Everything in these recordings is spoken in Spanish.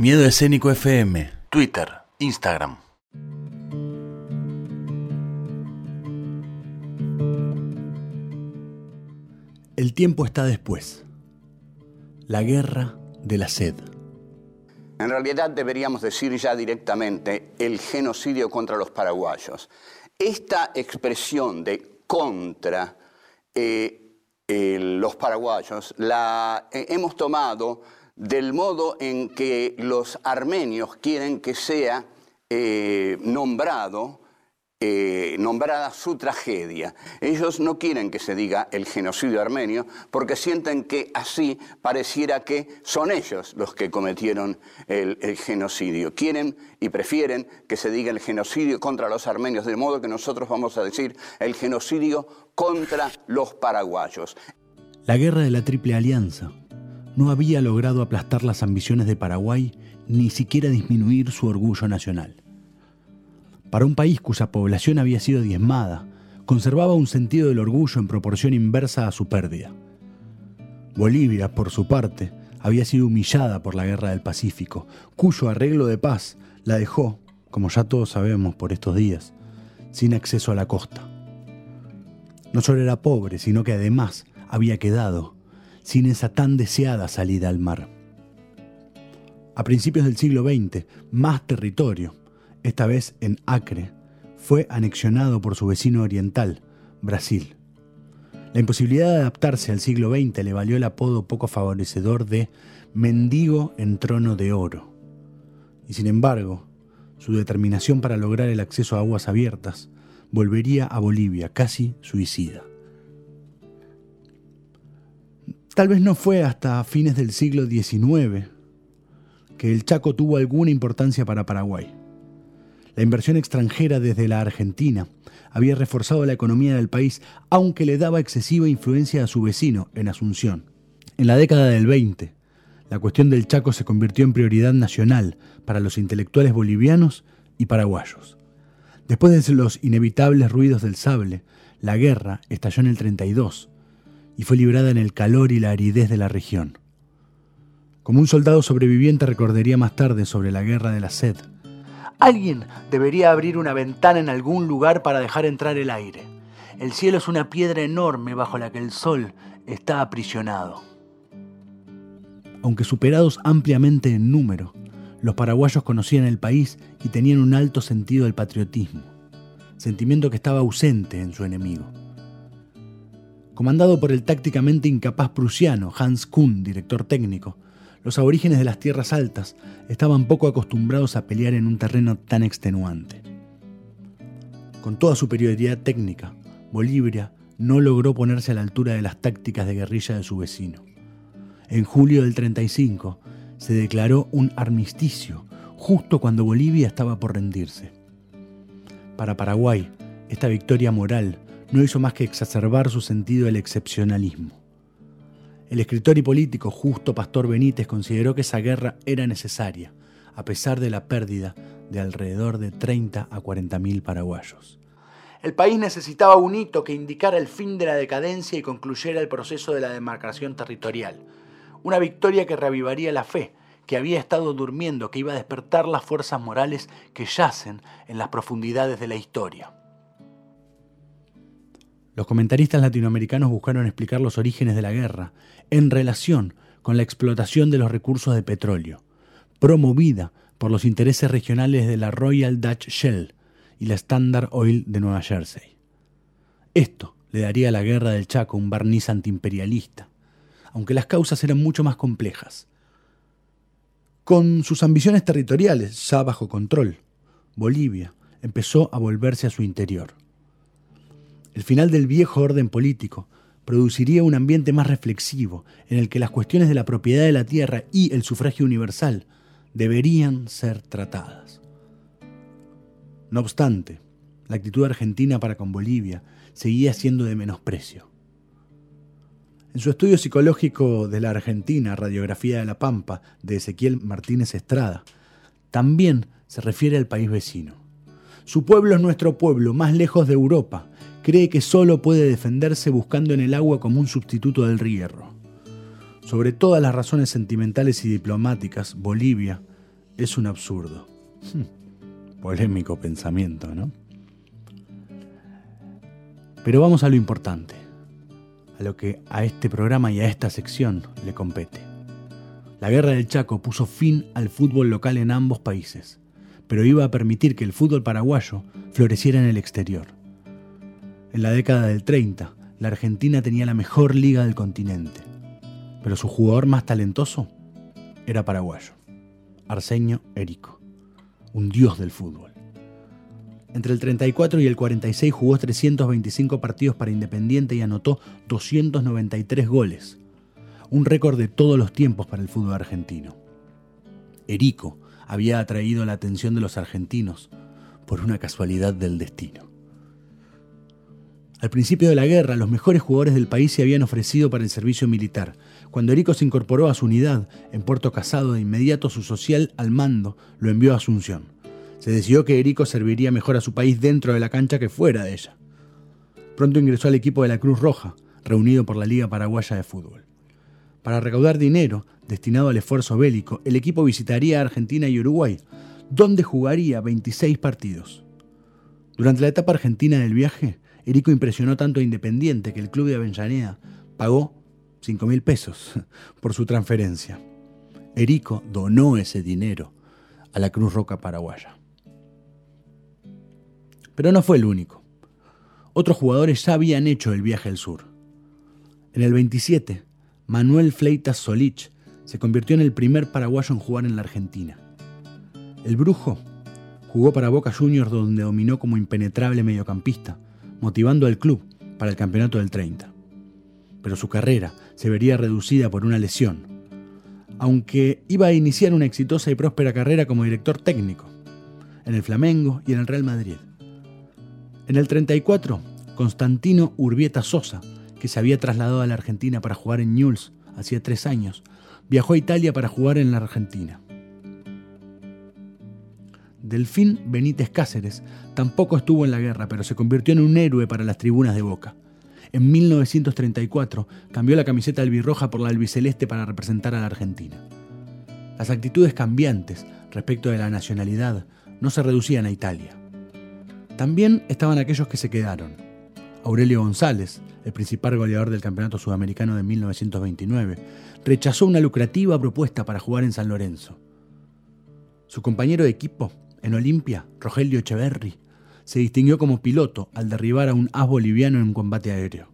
Miedo Escénico FM, Twitter, Instagram. El tiempo está después. La guerra de la sed. En realidad deberíamos decir ya directamente el genocidio contra los paraguayos. Esta expresión de contra eh, los paraguayos la eh, hemos tomado del modo en que los armenios quieren que sea eh, nombrado eh, nombrada su tragedia. Ellos no quieren que se diga el genocidio armenio porque sienten que así pareciera que son ellos los que cometieron el, genocidio. Quieren y prefieren que se diga el genocidio contra los armenios, de modo que nosotros vamos a decir el genocidio contra los paraguayos. La guerra de la Triple Alianza no había logrado aplastar las ambiciones de Paraguay ni siquiera disminuir su orgullo nacional para un país cuya población había sido diezmada, conservaba un sentido del orgullo en proporción inversa a su pérdida. Bolivia, por su parte, había sido humillada por la Guerra del Pacífico, cuyo arreglo de paz la dejó, como ya todos sabemos por estos días, sin acceso a la costa. No solo era pobre, sino que además había quedado sin esa tan deseada salida al mar. A principios del siglo XX, más territorio, esta vez en Acre, fue anexionado por su vecino oriental, Brasil. La imposibilidad de adaptarse al siglo XX le valió el apodo poco favorecedor de mendigo en trono de oro. Y sin embargo, su determinación para lograr el acceso a aguas abiertas volvería a Bolivia casi suicida. Tal vez no fue hasta fines del siglo XIX que el Chaco tuvo alguna importancia para Paraguay. La inversión extranjera desde la Argentina había reforzado la economía del país, aunque le daba excesiva influencia a su vecino, en Asunción. En la década del 20, la cuestión del Chaco se convirtió en prioridad nacional para los intelectuales bolivianos y paraguayos. Después de los inevitables ruidos del sable, la guerra estalló en el 32 y fue librada en el calor y la aridez de la región. Como un soldado sobreviviente recordaría más tarde sobre la guerra de la sed, Alguien debería abrir una ventana en algún lugar para dejar entrar el aire. El cielo es una piedra enorme bajo la que el sol está aprisionado. Aunque superados ampliamente en número, los paraguayos conocían el país y tenían un alto sentido del patriotismo, sentimiento que estaba ausente en su enemigo. Comandado por el tácticamente incapaz prusiano Hans Kuhn, director técnico, los aborígenes de las tierras altas estaban poco acostumbrados a pelear en un terreno tan extenuante. Con toda superioridad técnica, Bolivia no logró ponerse a la altura de las tácticas de guerrilla de su vecino. En julio del 35 se declaró un armisticio, justo cuando Bolivia estaba por rendirse. Para Paraguay, esta victoria moral no hizo más que exacerbar su sentido del excepcionalismo. El escritor y político Justo Pastor Benítez consideró que esa guerra era necesaria, a pesar de la pérdida de alrededor de 30 a 40 mil paraguayos. El país necesitaba un hito que indicara el fin de la decadencia y concluyera el proceso de la demarcación territorial. Una victoria que reavivaría la fe, que había estado durmiendo, que iba a despertar las fuerzas morales que yacen en las profundidades de la historia. Los comentaristas latinoamericanos buscaron explicar los orígenes de la guerra en relación con la explotación de los recursos de petróleo, promovida por los intereses regionales de la Royal Dutch Shell y la Standard Oil de Nueva Jersey. Esto le daría a la guerra del Chaco un barniz antiimperialista, aunque las causas eran mucho más complejas. Con sus ambiciones territoriales ya bajo control, Bolivia empezó a volverse a su interior. El final del viejo orden político produciría un ambiente más reflexivo, en el que las cuestiones de la propiedad de la tierra y el sufragio universal deberían ser tratadas. No obstante, la actitud argentina para con Bolivia seguía siendo de menosprecio. En su estudio psicológico de la Argentina, Radiografía de la Pampa, de Ezequiel Martínez Estrada, también se refiere al país vecino. Su pueblo es nuestro pueblo, más lejos de Europa, cree que solo puede defenderse buscando en el agua como un sustituto del hierro. Sobre todas las razones sentimentales y diplomáticas, Bolivia es un absurdo. Hmm, polémico pensamiento, ¿no? Pero vamos a lo importante, a lo que a este programa y a esta sección le compete. La guerra del Chaco puso fin al fútbol local en ambos países, pero iba a permitir que el fútbol paraguayo floreciera en el exterior. En la década del 30, la Argentina tenía la mejor liga del continente, pero su jugador más talentoso era paraguayo, Arsenio Erico, un dios del fútbol. Entre el 34 y el 46 jugó 325 partidos para Independiente y anotó 293 goles, un récord de todos los tiempos para el fútbol argentino. Erico había atraído la atención de los argentinos por una casualidad del destino. Al principio de la guerra, los mejores jugadores del país se habían ofrecido para el servicio militar. Cuando Erico se incorporó a su unidad en Puerto Casado, de inmediato su social al mando lo envió a Asunción se decidió que Erico serviría mejor a su país dentro de la cancha que fuera de ella. Pronto ingresó al equipo de la Cruz Roja, reunido por la Liga Paraguaya de Fútbol. Para recaudar dinero destinado al esfuerzo bélico, el equipo visitaría Argentina y Uruguay, donde jugaría 26 partidos. Durante la etapa argentina del viaje, Erico impresionó tanto a Independiente que el club de Avellaneda pagó 5 mil pesos por su transferencia. Erico donó ese dinero a la Cruz Roja paraguaya. Pero no fue el único. Otros jugadores ya habían hecho el viaje al sur. En el 27, Manuel Fleitas Solich se convirtió en el primer paraguayo en jugar en la Argentina. El brujo jugó para Boca Juniors donde dominó como impenetrable mediocampista, motivando al club para el campeonato del 30. Pero su carrera se vería reducida por una lesión, aunque iba a iniciar una exitosa y próspera carrera como director técnico, en el Flamengo y en el Real Madrid. En el 34, Constantino Urbieta Sosa, que se había trasladado a la Argentina para jugar en Newell's hacía tres años, viajó a Italia para jugar en la Argentina. Delfín Benítez Cáceres tampoco estuvo en la guerra, pero se convirtió en un héroe para las tribunas de Boca. En 1934 cambió la camiseta albirroja por la albiceleste para representar a la Argentina. Las actitudes cambiantes respecto de la nacionalidad no se reducían a Italia. También estaban aquellos que se quedaron. Aurelio González, el principal goleador del Campeonato Sudamericano de 1929, rechazó una lucrativa propuesta para jugar en San Lorenzo. Su compañero de equipo, en Olimpia, Rogelio Echeverri, se distinguió como piloto al derribar a un as boliviano en combate aéreo.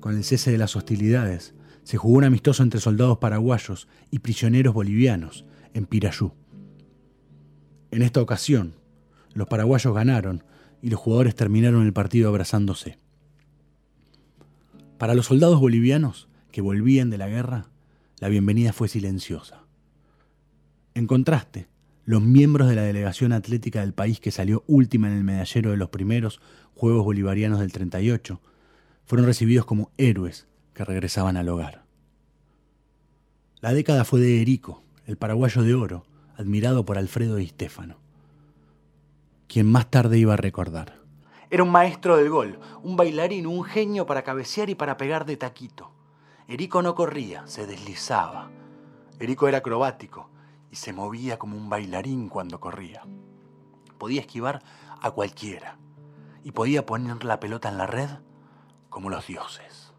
Con el cese de las hostilidades, se jugó un amistoso entre soldados paraguayos y prisioneros bolivianos en Pirayú. En esta ocasión, los paraguayos ganaron y los jugadores terminaron el partido abrazándose. Para los soldados bolivianos que volvían de la guerra, la bienvenida fue silenciosa. En contraste, los miembros de la delegación atlética del país que salió última en el medallero de los primeros Juegos Bolivarianos del 38 fueron recibidos como héroes que regresaban al hogar. La década fue de Erico, el paraguayo de oro, admirado por Alfredo y Stefano quien más tarde iba a recordar. Era un maestro del gol, un bailarín, un genio para cabecear y para pegar de taquito. Erico no corría, se deslizaba. Erico era acrobático se movía como un bailarín cuando corría. Podía esquivar a cualquiera y podía poner la pelota en la red como los dioses.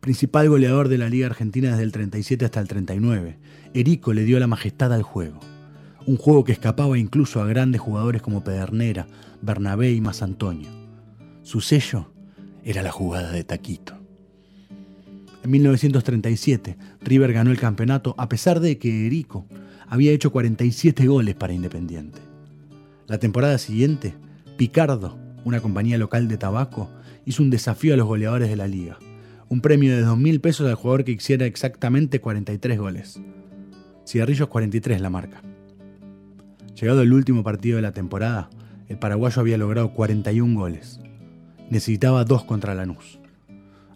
Principal goleador de la Liga Argentina desde el 37 hasta el 39, Erico le dio la majestad al juego un juego que escapaba incluso a grandes jugadores como Pedernera, Bernabé y Antonio. Su sello era la jugada de Taquito. En 1937, River ganó el campeonato a pesar de que Erico había hecho 47 goles para Independiente. La temporada siguiente, Picardo, una compañía local de tabaco, hizo un desafío a los goleadores de la liga. Un premio de 2.000 pesos al jugador que hiciera exactamente 43 goles. Cigarrillos 43 la marca. Llegado el último partido de la temporada, el paraguayo había logrado 41 goles. Necesitaba dos contra Lanús.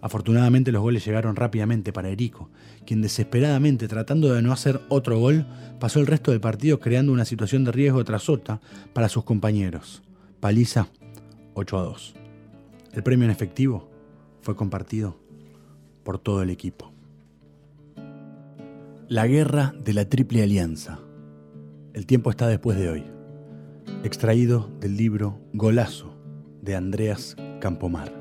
Afortunadamente los goles llegaron rápidamente para Erico, quien desesperadamente tratando de no hacer otro gol, pasó el resto del partido creando una situación de riesgo tras otra para sus compañeros. Paliza 8 a 2. El premio en efectivo fue compartido por todo el equipo. La guerra de la Triple Alianza. El tiempo está después de hoy. Extraído del libro Golazo de Andreas Campomar.